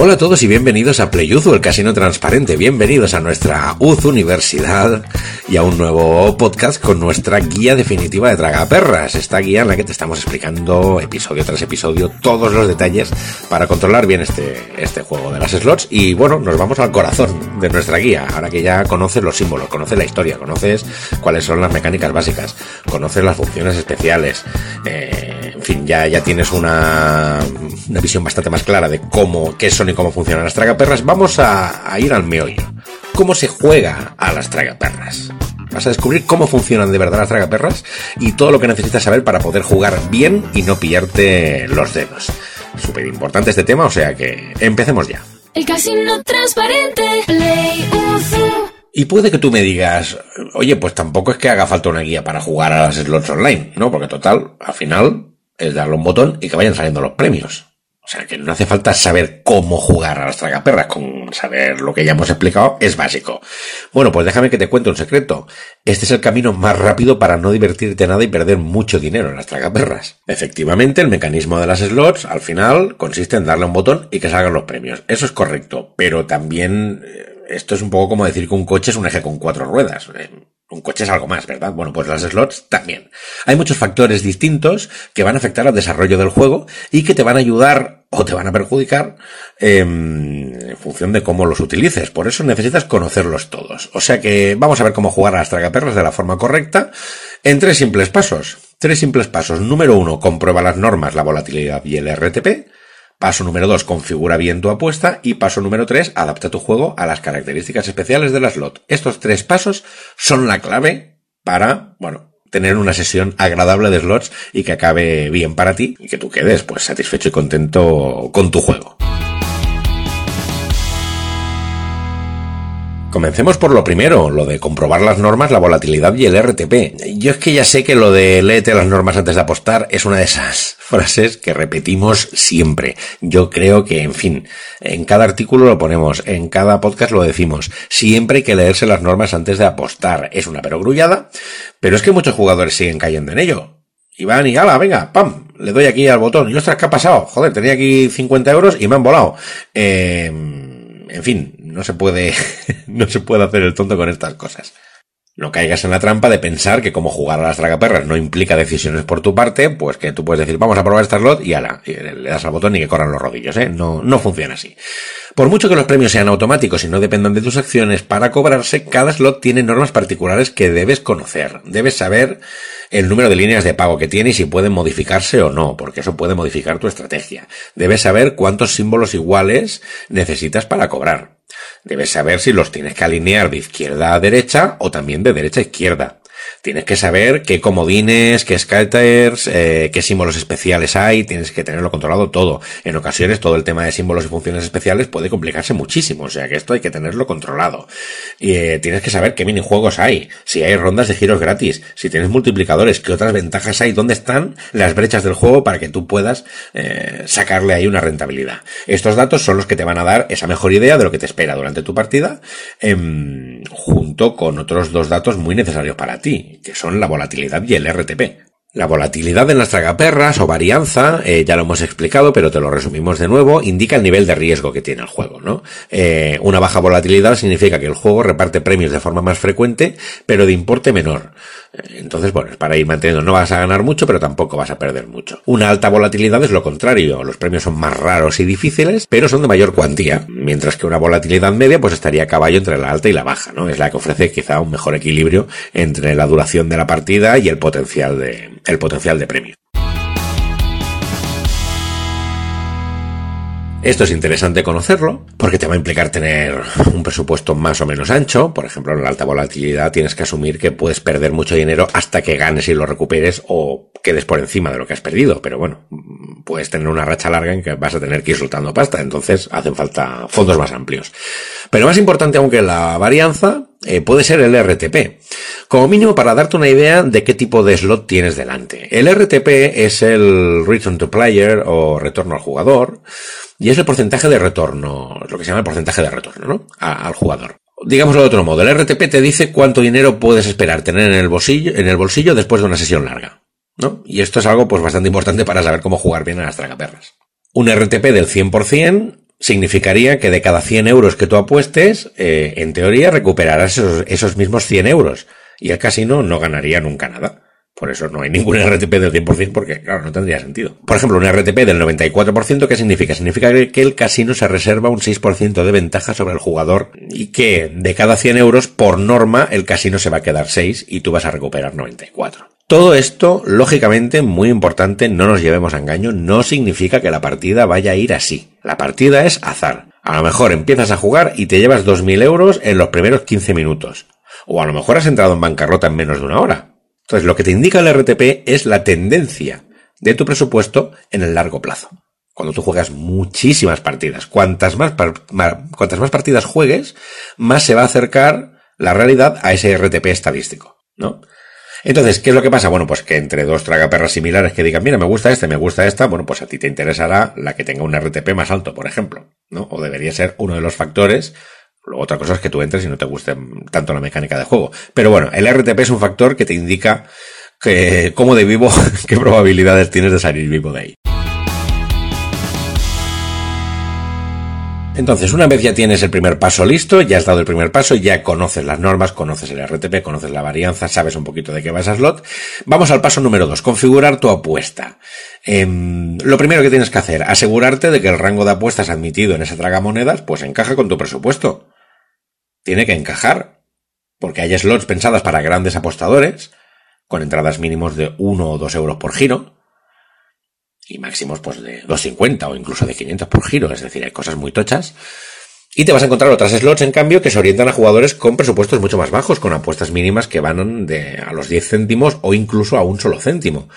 Hola a todos y bienvenidos a PlayUzu, el casino transparente. Bienvenidos a nuestra UZ Universidad y a un nuevo podcast con nuestra guía definitiva de Tragaperras. Esta guía en la que te estamos explicando episodio tras episodio todos los detalles para controlar bien este, este juego de las slots. Y bueno, nos vamos al corazón de nuestra guía. Ahora que ya conoces los símbolos, conoces la historia, conoces cuáles son las mecánicas básicas, conoces las funciones especiales. Eh, en fin, ya, ya tienes una, una visión bastante más clara de cómo, qué son y cómo funcionan las tragaperras, vamos a, a ir al meollo. ¿Cómo se juega a las tragaperras? Vas a descubrir cómo funcionan de verdad las tragaperras y todo lo que necesitas saber para poder jugar bien y no pillarte los dedos. Súper importante este tema, o sea que empecemos ya. El casino transparente, Play Uzu. Y puede que tú me digas, oye, pues tampoco es que haga falta una guía para jugar a las slots online, ¿no? Porque total, al final es darle un botón y que vayan saliendo los premios. O sea que no hace falta saber cómo jugar a las tragaperras, con saber lo que ya hemos explicado es básico. Bueno, pues déjame que te cuente un secreto. Este es el camino más rápido para no divertirte nada y perder mucho dinero en las tragaperras. Efectivamente, el mecanismo de las slots al final consiste en darle un botón y que salgan los premios. Eso es correcto, pero también eh, esto es un poco como decir que un coche es un eje con cuatro ruedas. Un coche es algo más, ¿verdad? Bueno, pues las slots también. Hay muchos factores distintos que van a afectar al desarrollo del juego y que te van a ayudar o te van a perjudicar eh, en función de cómo los utilices. Por eso necesitas conocerlos todos. O sea que vamos a ver cómo jugar a las tragaperras de la forma correcta en tres simples pasos. Tres simples pasos. Número uno, comprueba las normas, la volatilidad y el RTP. Paso número 2, configura bien tu apuesta. Y paso número 3, adapta tu juego a las características especiales de la slot. Estos tres pasos son la clave para, bueno, tener una sesión agradable de slots y que acabe bien para ti y que tú quedes pues satisfecho y contento con tu juego. Comencemos por lo primero, lo de comprobar las normas, la volatilidad y el RTP. Yo es que ya sé que lo de léete las normas antes de apostar es una de esas frases que repetimos siempre. Yo creo que, en fin, en cada artículo lo ponemos, en cada podcast lo decimos. Siempre hay que leerse las normas antes de apostar. Es una perogrullada, pero es que muchos jugadores siguen cayendo en ello. Y van y ala, venga, pam, le doy aquí al botón. Y ostras, ¿qué ha pasado? Joder, tenía aquí 50 euros y me han volado. Eh, en fin, no se puede, no se puede hacer el tonto con estas cosas. No caigas en la trampa de pensar que como jugar a las tragaperras no implica decisiones por tu parte, pues que tú puedes decir, vamos a probar esta slot y ala, le das al botón y que corran los rodillos, ¿eh? No, no funciona así. Por mucho que los premios sean automáticos y no dependan de tus acciones, para cobrarse, cada slot tiene normas particulares que debes conocer. Debes saber el número de líneas de pago que tiene y si pueden modificarse o no, porque eso puede modificar tu estrategia. Debes saber cuántos símbolos iguales necesitas para cobrar. Debes saber si los tienes que alinear de izquierda a derecha o también de derecha a izquierda. Tienes que saber qué comodines, qué scatters, eh, qué símbolos especiales hay, tienes que tenerlo controlado todo. En ocasiones todo el tema de símbolos y funciones especiales puede complicarse muchísimo, o sea que esto hay que tenerlo controlado. Y eh, tienes que saber qué minijuegos hay, si hay rondas de giros gratis, si tienes multiplicadores, qué otras ventajas hay, dónde están las brechas del juego para que tú puedas eh, sacarle ahí una rentabilidad. Estos datos son los que te van a dar esa mejor idea de lo que te espera durante tu partida, em, junto con otros dos datos muy necesarios para ti, que son la volatilidad y el RTP. La volatilidad en las tragaperras o varianza, eh, ya lo hemos explicado, pero te lo resumimos de nuevo, indica el nivel de riesgo que tiene el juego, ¿no? Eh, una baja volatilidad significa que el juego reparte premios de forma más frecuente, pero de importe menor. Entonces, bueno, es para ir manteniendo, no vas a ganar mucho, pero tampoco vas a perder mucho. Una alta volatilidad es lo contrario, los premios son más raros y difíciles, pero son de mayor cuantía, mientras que una volatilidad media pues estaría a caballo entre la alta y la baja, ¿no? Es la que ofrece quizá un mejor equilibrio entre la duración de la partida y el potencial de, el potencial de premio. Esto es interesante conocerlo porque te va a implicar tener un presupuesto más o menos ancho. Por ejemplo, en la alta volatilidad tienes que asumir que puedes perder mucho dinero hasta que ganes y lo recuperes o quedes por encima de lo que has perdido. Pero bueno, puedes tener una racha larga en que vas a tener que ir soltando pasta. Entonces hacen falta fondos más amplios. Pero más importante aún que la varianza eh, puede ser el RTP. Como mínimo para darte una idea de qué tipo de slot tienes delante. El RTP es el Return to Player o retorno al jugador y es el porcentaje de retorno, lo que se llama el porcentaje de retorno, ¿no? Al jugador. Digámoslo de otro modo, el RTP te dice cuánto dinero puedes esperar tener en el bolsillo, en el bolsillo después de una sesión larga, ¿no? Y esto es algo pues bastante importante para saber cómo jugar bien a las tragaperras. Un RTP del 100% significaría que de cada 100 euros que tú apuestes, eh, en teoría recuperarás esos, esos mismos 100 euros. Y el casino no ganaría nunca nada. Por eso no hay ningún RTP del 100% porque, claro, no tendría sentido. Por ejemplo, un RTP del 94%, ¿qué significa? Significa que el casino se reserva un 6% de ventaja sobre el jugador y que de cada 100 euros, por norma, el casino se va a quedar 6 y tú vas a recuperar 94. Todo esto, lógicamente, muy importante, no nos llevemos a engaño, no significa que la partida vaya a ir así. La partida es azar. A lo mejor empiezas a jugar y te llevas 2.000 euros en los primeros 15 minutos. O a lo mejor has entrado en bancarrota en menos de una hora. Entonces, lo que te indica el RTP es la tendencia de tu presupuesto en el largo plazo. Cuando tú juegas muchísimas partidas, cuantas más, cuantas más partidas juegues, más se va a acercar la realidad a ese RTP estadístico, ¿no? Entonces, ¿qué es lo que pasa? Bueno, pues que entre dos tragaperras similares que digan, mira, me gusta este, me gusta esta, bueno, pues a ti te interesará la que tenga un RTP más alto, por ejemplo, ¿no? O debería ser uno de los factores Luego otra cosa es que tú entres y no te guste tanto la mecánica de juego. Pero bueno, el RTP es un factor que te indica que, cómo de vivo, qué probabilidades tienes de salir vivo de ahí. Entonces, una vez ya tienes el primer paso listo, ya has dado el primer paso, ya conoces las normas, conoces el RTP, conoces la varianza, sabes un poquito de qué va esa slot, vamos al paso número dos, configurar tu apuesta. Em, lo primero que tienes que hacer, asegurarte de que el rango de apuestas admitido en esa tragamonedas, pues encaja con tu presupuesto tiene que encajar, porque hay slots pensadas para grandes apostadores, con entradas mínimos de 1 o 2 euros por giro, y máximos pues de 2,50 o incluso de 500 por giro, es decir, hay cosas muy tochas. Y te vas a encontrar otras slots, en cambio, que se orientan a jugadores con presupuestos mucho más bajos, con apuestas mínimas que van de a los 10 céntimos o incluso a un solo céntimo.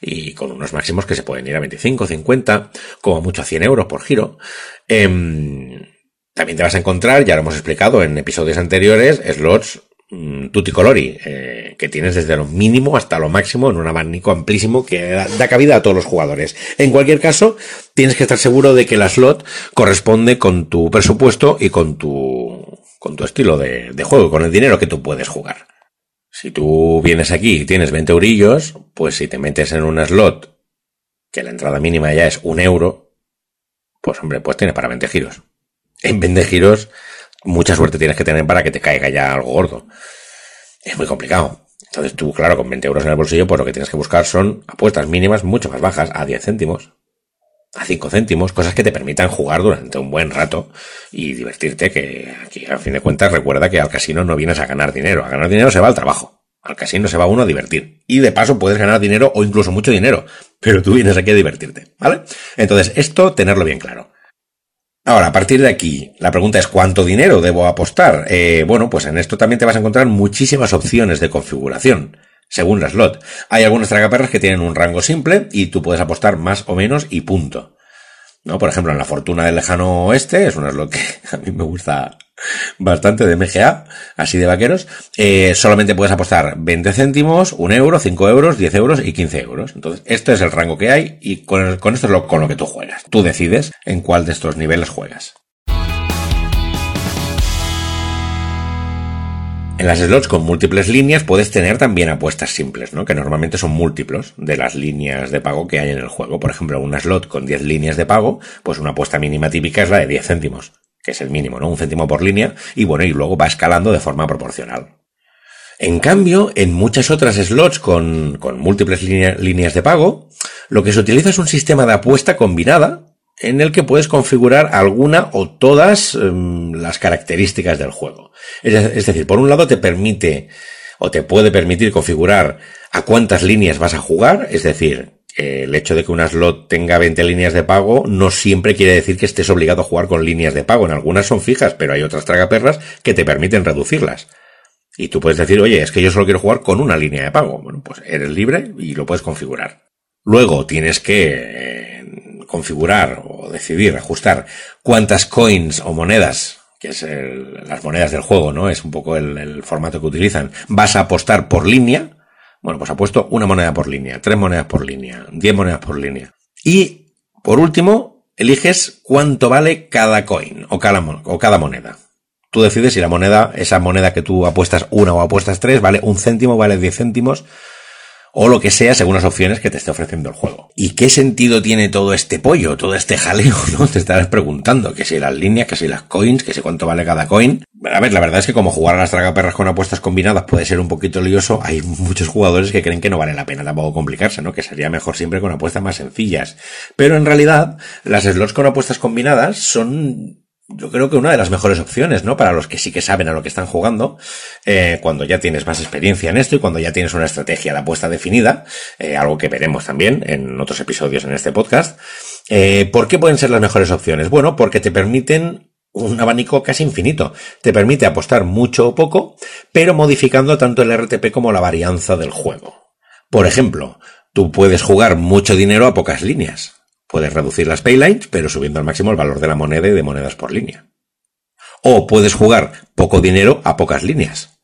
Y con unos máximos que se pueden ir a 25, 50, como mucho a 100 euros por giro. Eh, también te vas a encontrar, ya lo hemos explicado en episodios anteriores, slots tutti colori, eh, que tienes desde lo mínimo hasta lo máximo en un abanico amplísimo que da, cabida a todos los jugadores. En cualquier caso, tienes que estar seguro de que la slot corresponde con tu presupuesto y con tu, con tu estilo de, de juego, con el dinero que tú puedes jugar. Si tú vienes aquí y tienes 20 eurillos, pues si te metes en una slot que la entrada mínima ya es un euro, pues hombre, pues tiene para 20 giros en 20 giros, mucha suerte tienes que tener para que te caiga ya algo gordo. Es muy complicado. Entonces tú, claro, con 20 euros en el bolsillo, pues lo que tienes que buscar son apuestas mínimas mucho más bajas, a 10 céntimos, a 5 céntimos, cosas que te permitan jugar durante un buen rato y divertirte, que aquí, a fin de cuentas, recuerda que al casino no vienes a ganar dinero. A ganar dinero se va al trabajo. Al casino se va uno a divertir. Y de paso puedes ganar dinero o incluso mucho dinero. Pero tú vienes aquí a divertirte, ¿vale? Entonces, esto tenerlo bien claro. Ahora, a partir de aquí, la pregunta es ¿cuánto dinero debo apostar? Eh, bueno, pues en esto también te vas a encontrar muchísimas opciones de configuración, según la slot. Hay algunas tragaperras que tienen un rango simple y tú puedes apostar más o menos y punto. ¿No? Por ejemplo, en la fortuna del lejano oeste, es una slot que a mí me gusta bastante de MGA, así de vaqueros, eh, solamente puedes apostar 20 céntimos, 1 euro, 5 euros, 10 euros y 15 euros. Entonces, este es el rango que hay y con, con esto es lo, con lo que tú juegas. Tú decides en cuál de estos niveles juegas. En las slots con múltiples líneas puedes tener también apuestas simples, ¿no? Que normalmente son múltiplos de las líneas de pago que hay en el juego. Por ejemplo, una slot con 10 líneas de pago, pues una apuesta mínima típica es la de 10 céntimos que es el mínimo, ¿no? Un céntimo por línea, y bueno, y luego va escalando de forma proporcional. En cambio, en muchas otras slots con, con múltiples líneas de pago, lo que se utiliza es un sistema de apuesta combinada en el que puedes configurar alguna o todas um, las características del juego. Es, decir, por un lado te permite o te puede permitir configurar a cuántas líneas vas a jugar, es decir, el hecho de que una slot tenga 20 líneas de pago no siempre quiere decir que estés obligado a jugar con líneas de pago. En algunas son fijas, pero hay otras tragaperras que te permiten reducirlas. Y tú puedes decir, oye, es que yo solo quiero jugar con una línea de pago. Bueno, pues eres libre y lo puedes configurar. Luego tienes que configurar o decidir, ajustar cuántas coins o monedas que es las monedas del juego, ¿no? Es un poco el, el formato que utilizan. Vas a apostar por línea, bueno, pues ha puesto una moneda por línea, tres monedas por línea, diez monedas por línea. Y, por último, eliges cuánto vale cada coin o cada, o cada moneda. Tú decides si la moneda, esa moneda que tú apuestas una o apuestas tres, vale un céntimo, vale diez céntimos, o lo que sea según las opciones que te esté ofreciendo el juego. ¿Y qué sentido tiene todo este pollo, todo este jaleo, no? Te estarás preguntando que si las líneas, que si las coins, que si cuánto vale cada coin. A ver, la verdad es que como jugar a las tragaperras con apuestas combinadas puede ser un poquito lioso, hay muchos jugadores que creen que no vale la pena tampoco complicarse, ¿no? Que sería mejor siempre con apuestas más sencillas. Pero en realidad, las slots con apuestas combinadas son yo creo que una de las mejores opciones, ¿no? Para los que sí que saben a lo que están jugando, eh, cuando ya tienes más experiencia en esto y cuando ya tienes una estrategia de apuesta definida, eh, algo que veremos también en otros episodios en este podcast. Eh, ¿Por qué pueden ser las mejores opciones? Bueno, porque te permiten un abanico casi infinito. Te permite apostar mucho o poco, pero modificando tanto el RTP como la varianza del juego. Por ejemplo, tú puedes jugar mucho dinero a pocas líneas. Puedes reducir las paylines, pero subiendo al máximo el valor de la moneda y de monedas por línea. O puedes jugar poco dinero a pocas líneas,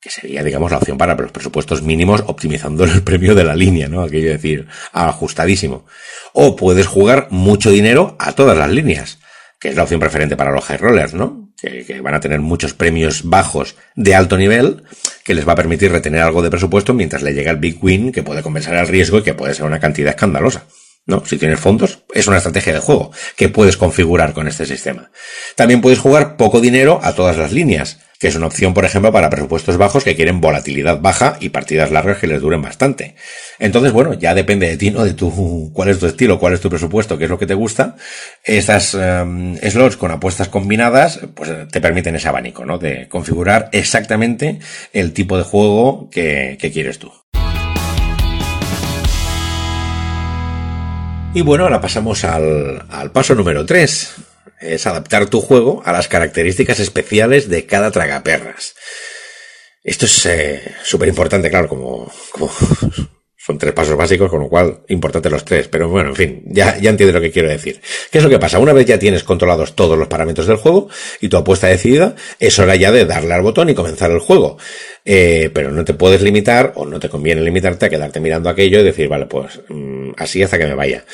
que sería, digamos, la opción para los presupuestos mínimos optimizando el premio de la línea, ¿no? Aquello decir, ajustadísimo. O puedes jugar mucho dinero a todas las líneas, que es la opción preferente para los high rollers, ¿no? Que, van a tener muchos premios bajos de alto nivel, que les va a permitir retener algo de presupuesto mientras le llega el big win que puede compensar el riesgo y que puede ser una cantidad escandalosa. ¿No? Si tienes fondos, es una estrategia de juego que puedes configurar con este sistema. También puedes jugar poco dinero a todas las líneas, que es una opción, por ejemplo, para presupuestos bajos que quieren volatilidad baja y partidas largas que les duren bastante. Entonces, bueno, ya depende de ti, ¿no? De tu, cuál es tu estilo, cuál es tu presupuesto, qué es lo que te gusta. Estas um, slots con apuestas combinadas, pues te permiten ese abanico, ¿no? De configurar exactamente el tipo de juego que, que quieres tú. Y bueno, ahora pasamos al, al paso número 3. Es adaptar tu juego a las características especiales de cada tragaperras. Esto es eh, súper importante, claro, como, como son tres pasos básicos, con lo cual, importante los tres. Pero bueno, en fin, ya, ya entiendes lo que quiero decir. ¿Qué es lo que pasa? Una vez ya tienes controlados todos los parámetros del juego y tu apuesta decidida, es hora ya de darle al botón y comenzar el juego. Eh, pero no te puedes limitar, o no te conviene limitarte a quedarte mirando aquello y decir, vale, pues mmm, así hasta que me vaya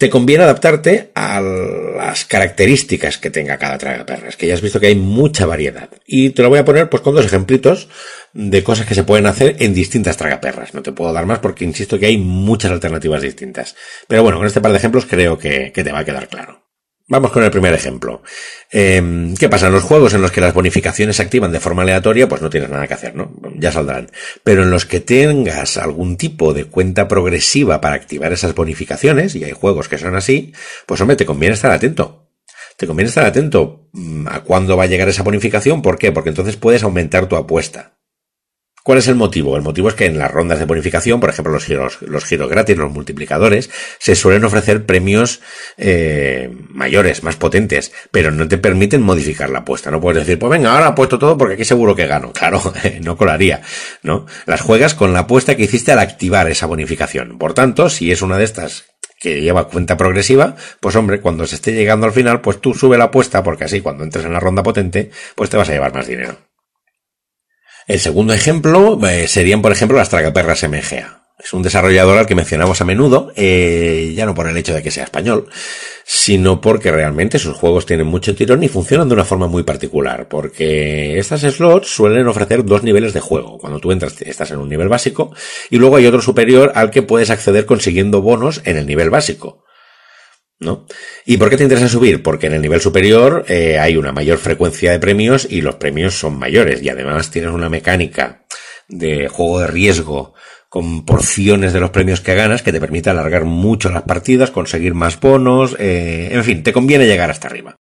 te conviene adaptarte a las características que tenga cada tragaperras, que ya has visto que hay mucha variedad. Y te lo voy a poner pues con dos ejemplitos de cosas que se pueden hacer en distintas tragaperras. No te puedo dar más porque insisto que hay muchas alternativas distintas. Pero bueno, con este par de ejemplos creo que, que te va a quedar claro. Vamos con el primer ejemplo. Eh, ¿Qué pasa? En los juegos en los que las bonificaciones se activan de forma aleatoria, pues no tienes nada que hacer, ¿no? Ya saldrán. Pero en los que tengas algún tipo de cuenta progresiva para activar esas bonificaciones, y hay juegos que son así, pues hombre, te conviene estar atento. Te conviene estar atento a cuándo va a llegar esa bonificación. ¿Por qué? Porque entonces puedes aumentar tu apuesta. ¿Cuál es el motivo? El motivo es que en las rondas de bonificación, por ejemplo, los giros, los giros gratis, los multiplicadores, se suelen ofrecer premios eh, mayores, más potentes, pero no te permiten modificar la apuesta. No puedes decir, pues venga, ahora apuesto todo porque aquí seguro que gano. Claro, no colaría, ¿no? Las juegas con la apuesta que hiciste al activar esa bonificación. Por tanto, si es una de estas que lleva cuenta progresiva, pues hombre, cuando se esté llegando al final, pues tú sube la apuesta porque así cuando entres en la ronda potente, pues te vas a llevar más dinero. El segundo ejemplo eh, serían, por ejemplo, las tragaperras MGA. Es un desarrollador al que mencionamos a menudo, eh, ya no por el hecho de que sea español, sino porque realmente sus juegos tienen mucho tirón y funcionan de una forma muy particular, porque estas slots suelen ofrecer dos niveles de juego. Cuando tú entras estás en un nivel básico y luego hay otro superior al que puedes acceder consiguiendo bonos en el nivel básico. ¿No? ¿Y por qué te interesa subir? Porque en el nivel superior eh, hay una mayor frecuencia de premios y los premios son mayores y además tienes una mecánica de juego de riesgo con porciones de los premios que ganas que te permite alargar mucho las partidas, conseguir más bonos, eh, en fin, te conviene llegar hasta arriba.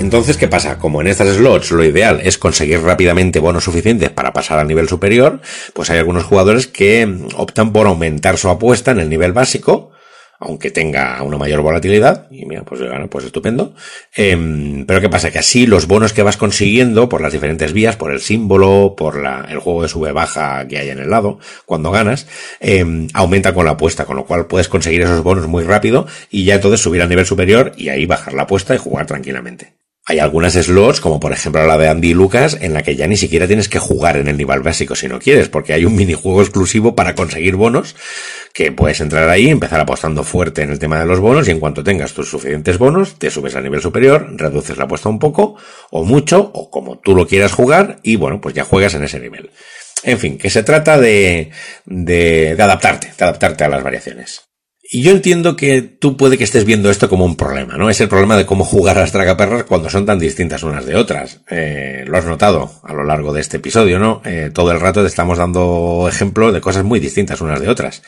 Entonces, ¿qué pasa? Como en estas slots lo ideal es conseguir rápidamente bonos suficientes para pasar al nivel superior, pues hay algunos jugadores que optan por aumentar su apuesta en el nivel básico, aunque tenga una mayor volatilidad, y mira, pues bueno, pues estupendo. Eh, pero ¿qué pasa? Que así los bonos que vas consiguiendo por las diferentes vías, por el símbolo, por la, el juego de sube-baja que hay en el lado, cuando ganas, eh, aumenta con la apuesta, con lo cual puedes conseguir esos bonos muy rápido y ya entonces subir al nivel superior y ahí bajar la apuesta y jugar tranquilamente. Hay algunas slots, como por ejemplo la de Andy Lucas, en la que ya ni siquiera tienes que jugar en el nivel básico si no quieres, porque hay un minijuego exclusivo para conseguir bonos que puedes entrar ahí, empezar apostando fuerte en el tema de los bonos y en cuanto tengas tus suficientes bonos, te subes a nivel superior, reduces la apuesta un poco o mucho o como tú lo quieras jugar y bueno, pues ya juegas en ese nivel. En fin, que se trata de, de, de adaptarte, de adaptarte a las variaciones. Y yo entiendo que tú puede que estés viendo esto como un problema, ¿no? Es el problema de cómo jugar a las tragaperras cuando son tan distintas unas de otras. Eh, lo has notado a lo largo de este episodio, ¿no? Eh, todo el rato te estamos dando ejemplos de cosas muy distintas unas de otras.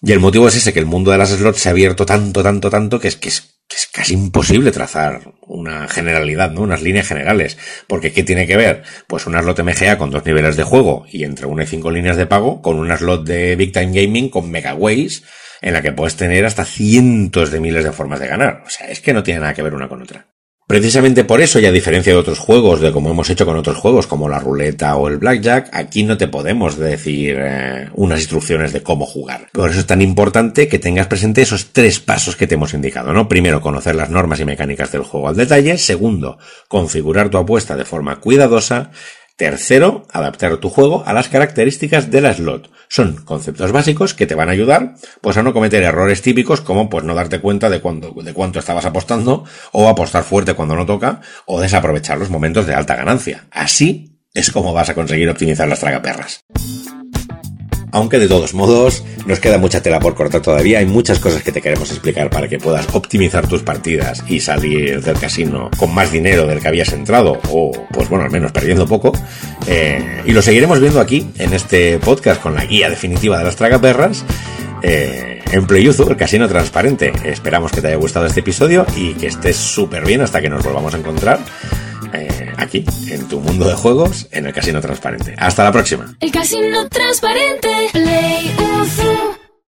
Y el motivo es ese, que el mundo de las slots se ha abierto tanto, tanto, tanto, que es que es, casi imposible trazar una generalidad, ¿no? Unas líneas generales. Porque ¿qué tiene que ver? Pues un slot MGA con dos niveles de juego y entre una y cinco líneas de pago con un slot de Big Time Gaming con Megaways en la que puedes tener hasta cientos de miles de formas de ganar. O sea, es que no tiene nada que ver una con otra. Precisamente por eso, y a diferencia de otros juegos, de como hemos hecho con otros juegos como la ruleta o el blackjack, aquí no te podemos decir eh, unas instrucciones de cómo jugar. Por eso es tan importante que tengas presente esos tres pasos que te hemos indicado, ¿no? Primero, conocer las normas y mecánicas del juego al detalle. Segundo, configurar tu apuesta de forma cuidadosa. Tercero, adaptar tu juego a las características del slot. Son conceptos básicos que te van a ayudar pues a no cometer errores típicos como pues no darte cuenta de cuándo, de cuánto estabas apostando o apostar fuerte cuando no toca o desaprovechar los momentos de alta ganancia. Así es como vas a conseguir optimizar las tragaperras. Aunque de todos modos, nos queda mucha tela por cortar todavía, hay muchas cosas que te queremos explicar para que puedas optimizar tus partidas y salir del casino con más dinero del que habías entrado, o pues bueno, al menos perdiendo poco. Eh, y lo seguiremos viendo aquí, en este podcast, con la guía definitiva de las tragaperras. Eh, en Playuzu, el casino transparente. Esperamos que te haya gustado este episodio y que estés súper bien hasta que nos volvamos a encontrar eh, aquí, en tu mundo de juegos, en el casino transparente. Hasta la próxima. El casino transparente. Play.